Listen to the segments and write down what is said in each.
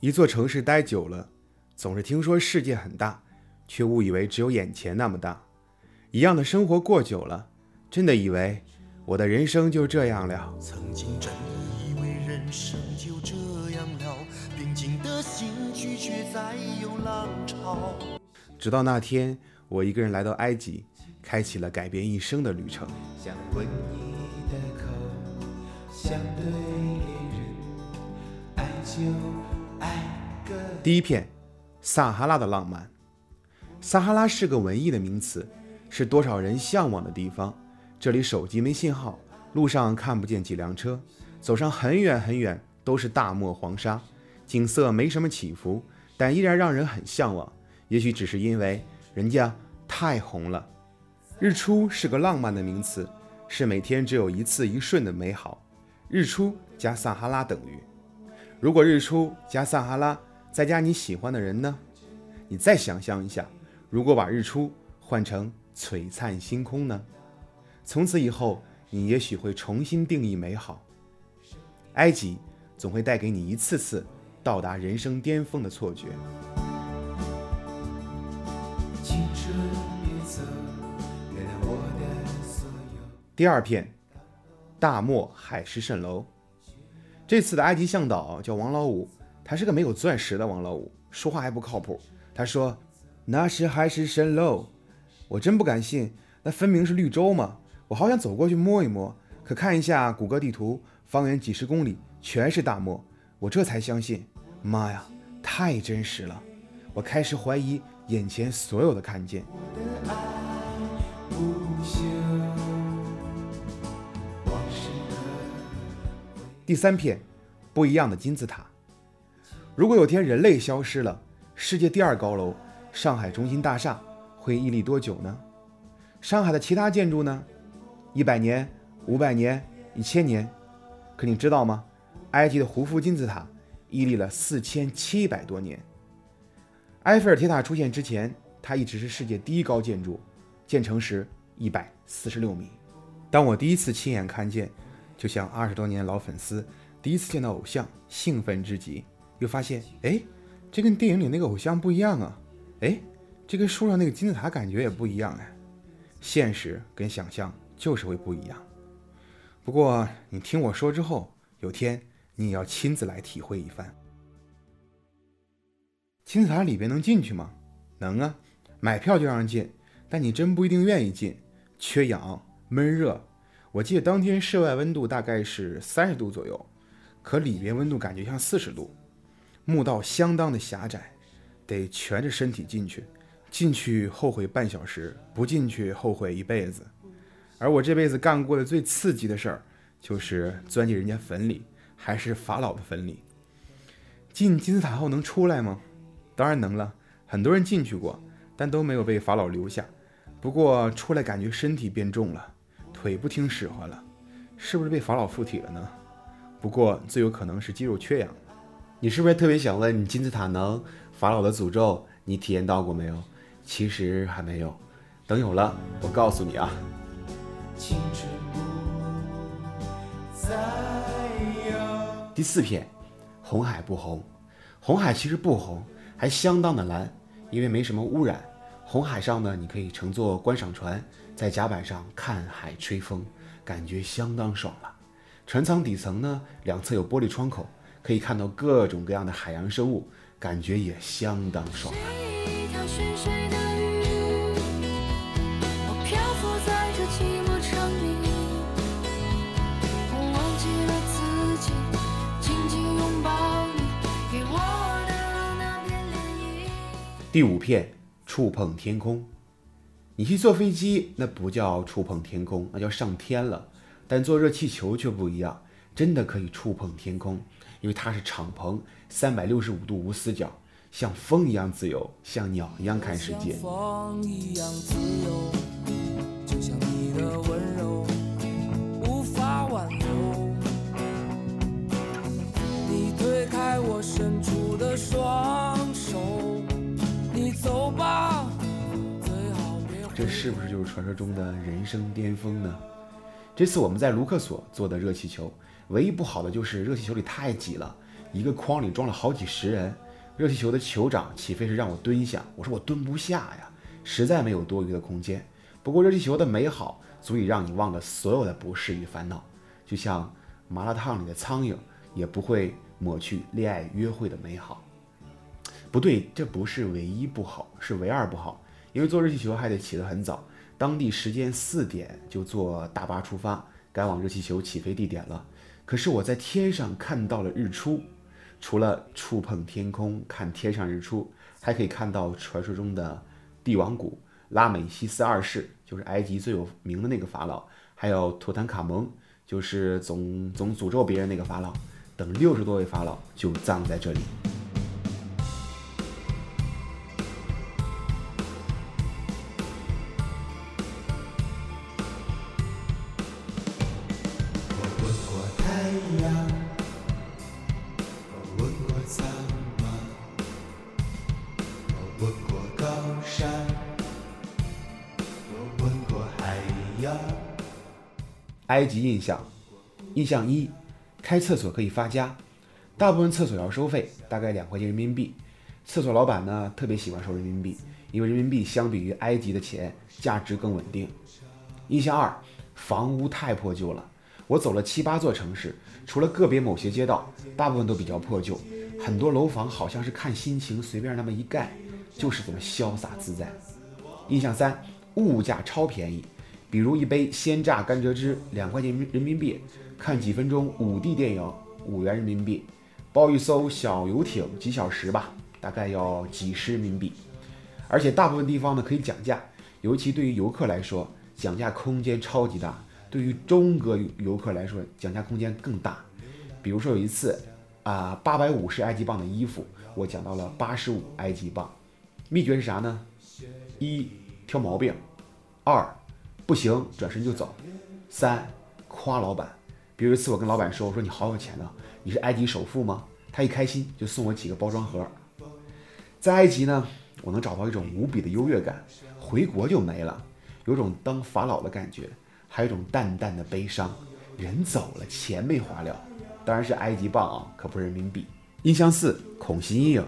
一座城市待久了，总是听说世界很大，却误以为只有眼前那么大。一样的生活过久了，真的以为我的人生就这样了。曾经真以为人生就这样了，平静的心拒绝再有浪潮。直到那天，我一个人来到埃及，开启了改变一生的旅程。想吻你的口，想对恋人爱就。第一片，撒哈拉的浪漫。撒哈拉是个文艺的名词，是多少人向往的地方。这里手机没信号，路上看不见几辆车，走上很远很远都是大漠黄沙，景色没什么起伏，但依然让人很向往。也许只是因为人家太红了。日出是个浪漫的名词，是每天只有一次一瞬的美好。日出加撒哈拉等于，如果日出加撒哈拉再加你喜欢的人呢？你再想象一下，如果把日出换成璀璨星空呢？从此以后，你也许会重新定义美好。埃及总会带给你一次次到达人生巅峰的错觉。第二片，大漠海市蜃楼。这次的埃及向导叫王老五，他是个没有钻石的王老五，说话还不靠谱。他说：“那是海市蜃楼。”我真不敢信，那分明是绿洲嘛！我好想走过去摸一摸，可看一下谷歌地图，方圆几十公里全是大漠，我这才相信。妈呀，太真实了！我开始怀疑眼前所有的看见。第三片，不一样的金字塔。如果有天人类消失了，世界第二高楼上海中心大厦会屹立多久呢？上海的其他建筑呢？一百年、五百年、一千年？可你知道吗？埃及的胡夫金字塔屹立了四千七百多年。埃菲尔铁塔出现之前，它一直是世界第一高建筑，建成时一百四十六米。当我第一次亲眼看见，就像二十多年老粉丝第一次见到偶像，兴奋至极，又发现，哎，这跟电影里那个偶像不一样啊！哎，这跟书上那个金字塔感觉也不一样哎。现实跟想象就是会不一样。不过你听我说之后，有天你也要亲自来体会一番。金字塔里边能进去吗？能啊，买票就让人进，但你真不一定愿意进，缺氧、闷热。我记得当天室外温度大概是三十度左右，可里边温度感觉像四十度。墓道相当的狭窄，得蜷着身体进去，进去后悔半小时，不进去后悔一辈子。而我这辈子干过的最刺激的事儿，就是钻进人家坟里，还是法老的坟里。进金字塔后能出来吗？当然能了，很多人进去过，但都没有被法老留下。不过出来感觉身体变重了，腿不听使唤了，是不是被法老附体了呢？不过最有可能是肌肉缺氧。你是不是特别想问金字塔能法老的诅咒？你体验到过没有？其实还没有，等有了，我告诉你啊。青春不再有。第四片，红海不红，红海其实不红，还相当的蓝，因为没什么污染。红海上呢，你可以乘坐观赏船，在甲板上看海吹风，感觉相当爽了。船舱底层呢，两侧有玻璃窗口，可以看到各种各样的海洋生物，感觉也相当爽了。第五片，触碰天空。你去坐飞机，那不叫触碰天空，那叫上天了。但坐热气球却不一样，真的可以触碰天空，因为它是敞篷，三百六十五度无死角，像风一样自由，像鸟一样看世界。风一样自由，就像你的温柔无法挽留。你推开我伸出的双这是不是就是传说中的人生巅峰呢？这次我们在卢克索做的热气球，唯一不好的就是热气球里太挤了，一个筐里装了好几十人。热气球的酋长起飞时让我蹲下，我说我蹲不下呀，实在没有多余的空间。不过热气球的美好足以让你忘了所有的不适与烦恼，就像麻辣烫里的苍蝇也不会抹去恋爱约会的美好。不对，这不是唯一不好，是唯二不好，因为坐热气球还得起得很早，当地时间四点就坐大巴出发，赶往热气球起飞地点了。可是我在天上看到了日出。除了触碰天空看天上日出，还可以看到传说中的帝王谷、拉美西斯二世，就是埃及最有名的那个法老，还有图坦卡蒙，就是总总诅咒别人那个法老，等六十多位法老就葬在这里。埃及印象，印象一，开厕所可以发家，大部分厕所要收费，大概两块钱人民币。厕所老板呢特别喜欢收人民币，因为人民币相比于埃及的钱价值更稳定。印象二，房屋太破旧了。我走了七八座城市，除了个别某些街道，大部分都比较破旧，很多楼房好像是看心情随便那么一盖，就是这么潇洒自在。印象三，物价超便宜，比如一杯鲜榨甘蔗汁两块钱人民币，看几分钟五 D 电影五元人民币，包一艘小游艇几小时吧，大概要几十人民币。而且大部分地方呢可以讲价，尤其对于游客来说，讲价空间超级大；对于中国游客来说，讲价空间更大。比如说有一次，啊，八百五十埃及镑的衣服，我讲到了八十五埃及镑。秘诀是啥呢？一挑毛病，二不行转身就走，三夸老板。比如一次我跟老板说，我说你好有钱啊，你是埃及首富吗？他一开心就送我几个包装盒。在埃及呢，我能找到一种无比的优越感，回国就没了，有种当法老的感觉，还有一种淡淡的悲伤。人走了，钱没花了，当然是埃及镑啊，可不是人民币。印象四：恐袭阴影。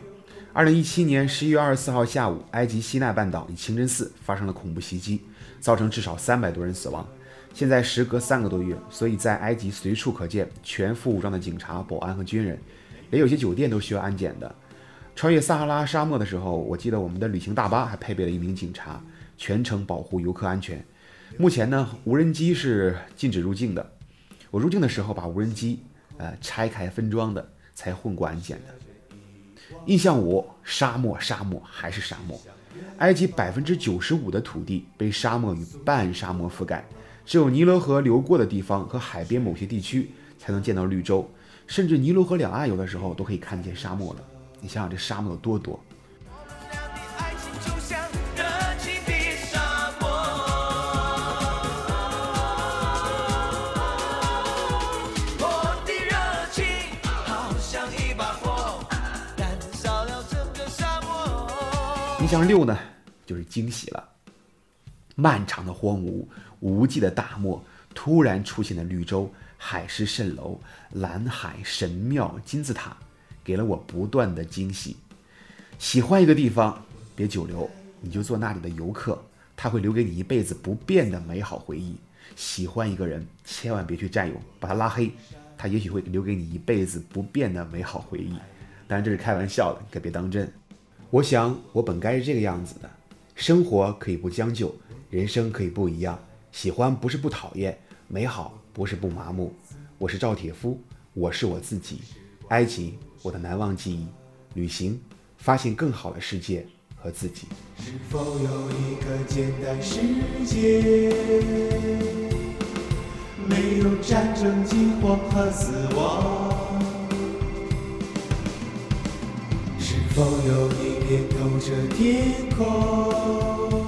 二零一七年十一月二十四号下午，埃及西奈半岛一清真寺发生了恐怖袭击，造成至少三百多人死亡。现在时隔三个多月，所以在埃及随处可见全副武装的警察、保安和军人，连有些酒店都需要安检的。穿越撒哈拉沙漠的时候，我记得我们的旅行大巴还配备了一名警察，全程保护游客安全。目前呢，无人机是禁止入境的。我入境的时候把无人机呃拆开分装的，才混过安检的。印象五：沙漠，沙漠还是沙漠。埃及百分之九十五的土地被沙漠与半沙漠覆盖，只有尼罗河流过的地方和海边某些地区才能见到绿洲，甚至尼罗河两岸有的时候都可以看见沙漠了。你想想这沙漠有多多？印象六呢，就是惊喜了。漫长的荒芜，无际的大漠，突然出现的绿洲、海市蜃楼、蓝海、神庙、金字塔，给了我不断的惊喜。喜欢一个地方，别久留，你就做那里的游客，他会留给你一辈子不变的美好回忆。喜欢一个人，千万别去占有，把他拉黑，他也许会留给你一辈子不变的美好回忆。当然这是开玩笑的，可别当真。我想我本该是这个样子的，生活可以不将就，人生可以不一样。喜欢不是不讨厌，美好不是不麻木。我是赵铁夫，我是我自己。埃及，我的难忘记忆。旅行，发现更好的世界和自己。是否有一个简单世界，没有战争、饥荒和死亡？是否有一片透着天空，